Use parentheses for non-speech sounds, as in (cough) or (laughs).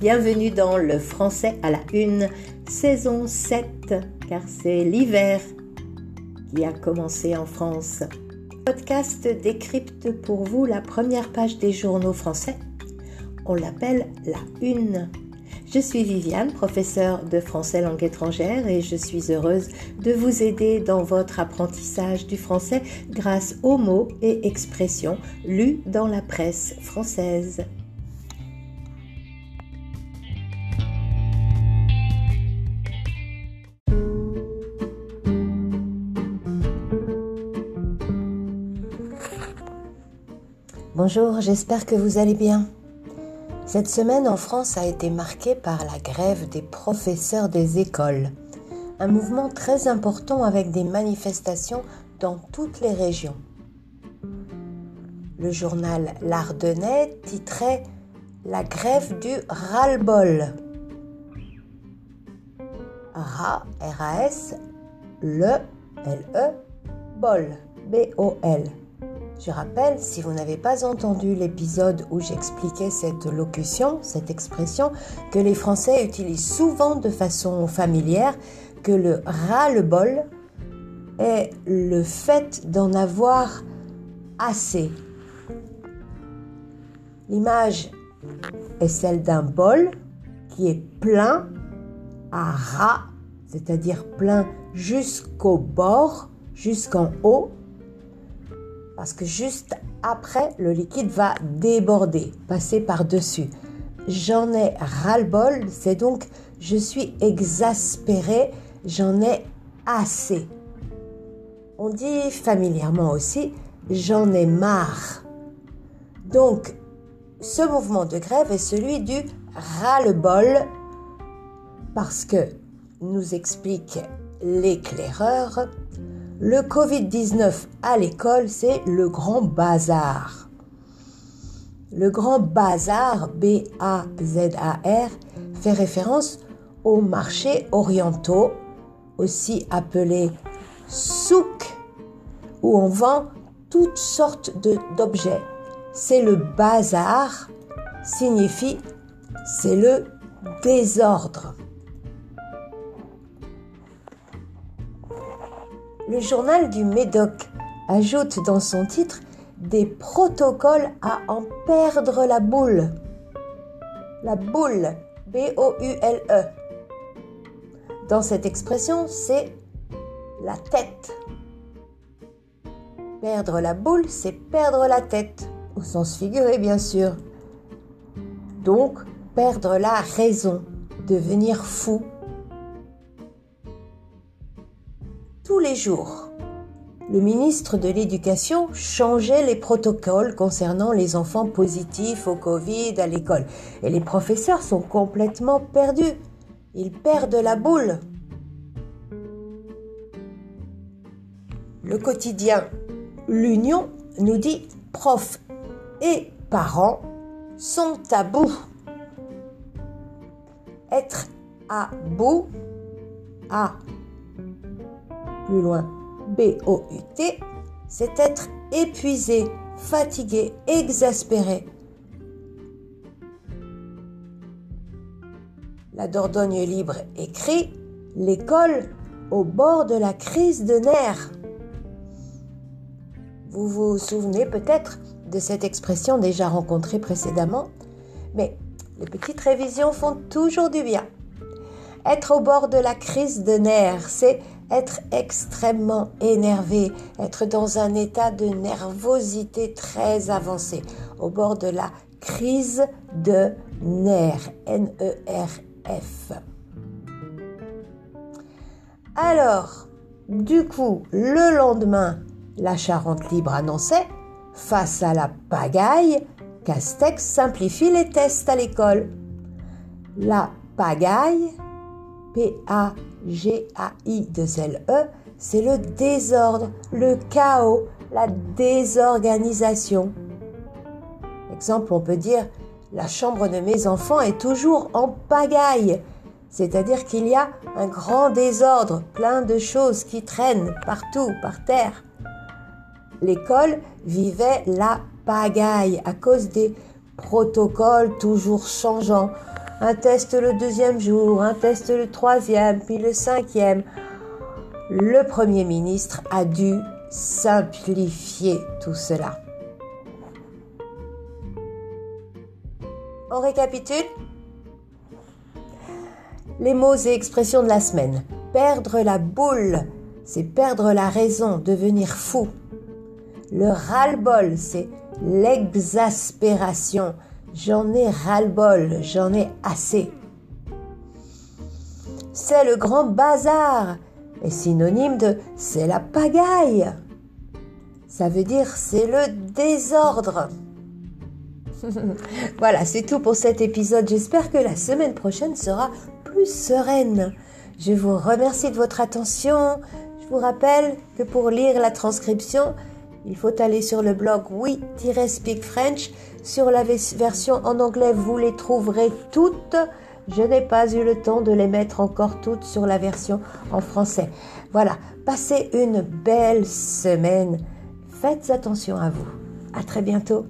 Bienvenue dans le français à la une, saison 7, car c'est l'hiver qui a commencé en France. Podcast décrypte pour vous la première page des journaux français. On l'appelle la une. Je suis Viviane, professeure de français langue étrangère et je suis heureuse de vous aider dans votre apprentissage du français grâce aux mots et expressions lus dans la presse française. Bonjour, j'espère que vous allez bien. Cette semaine en France a été marquée par la grève des professeurs des écoles, un mouvement très important avec des manifestations dans toutes les régions. Le journal L'Ardennais titrait La grève du ras-le-bol. Ra, R-A-S, le, L-E, bol, B-O-L. Je rappelle, si vous n'avez pas entendu l'épisode où j'expliquais cette locution, cette expression, que les Français utilisent souvent de façon familière, que le ras-le-bol est le fait d'en avoir assez. L'image est celle d'un bol qui est plein à ras, c'est-à-dire plein jusqu'au bord, jusqu'en haut, parce que juste après, le liquide va déborder, passer par-dessus. J'en ai ras-le-bol, c'est donc je suis exaspéré, j'en ai assez. On dit familièrement aussi j'en ai marre. Donc, ce mouvement de grève est celui du ras-le-bol parce que, nous explique l'éclaireur, le Covid-19 à l'école, c'est le grand bazar. Le grand bazar, B-A-Z-A-R, fait référence aux marchés orientaux, aussi appelés souk, où on vend toutes sortes d'objets. C'est le bazar, signifie c'est le désordre. Le journal du Médoc ajoute dans son titre des protocoles à en perdre la boule. La boule, B-O-U-L-E. Dans cette expression, c'est la tête. Perdre la boule, c'est perdre la tête, au sens figuré bien sûr. Donc, perdre la raison, devenir fou, jours. Le ministre de l'Éducation changeait les protocoles concernant les enfants positifs au Covid à l'école. Et les professeurs sont complètement perdus. Ils perdent la boule. Le quotidien L'Union nous dit profs et parents sont à bout. Être à bout, à plus loin, B-O-U-T, c'est être épuisé, fatigué, exaspéré. La Dordogne libre écrit L'école au bord de la crise de nerfs. Vous vous souvenez peut-être de cette expression déjà rencontrée précédemment, mais les petites révisions font toujours du bien. Être au bord de la crise de nerfs, c'est être extrêmement énervé, être dans un état de nervosité très avancé, au bord de la crise de nerfs, N-E-R-F. Alors, du coup, le lendemain, la Charente libre annonçait, face à la pagaille, Castex simplifie les tests à l'école. La pagaille, P-A G-A-I de L-E, c'est le désordre, le chaos, la désorganisation. Exemple, on peut dire la chambre de mes enfants est toujours en pagaille, c'est-à-dire qu'il y a un grand désordre, plein de choses qui traînent partout, par terre. L'école vivait la pagaille à cause des protocoles toujours changeants, un test le deuxième jour, un test le troisième, puis le cinquième. Le Premier ministre a dû simplifier tout cela. On récapitule Les mots et expressions de la semaine. Perdre la boule, c'est perdre la raison, devenir fou. Le ras-le-bol, c'est l'exaspération. J'en ai ras-le-bol, j'en ai assez. C'est le grand bazar, est synonyme de c'est la pagaille. Ça veut dire c'est le désordre. (laughs) voilà, c'est tout pour cet épisode. J'espère que la semaine prochaine sera plus sereine. Je vous remercie de votre attention. Je vous rappelle que pour lire la transcription, il faut aller sur le blog oui-speak French. Sur la version en anglais, vous les trouverez toutes. Je n'ai pas eu le temps de les mettre encore toutes sur la version en français. Voilà, passez une belle semaine. Faites attention à vous. À très bientôt.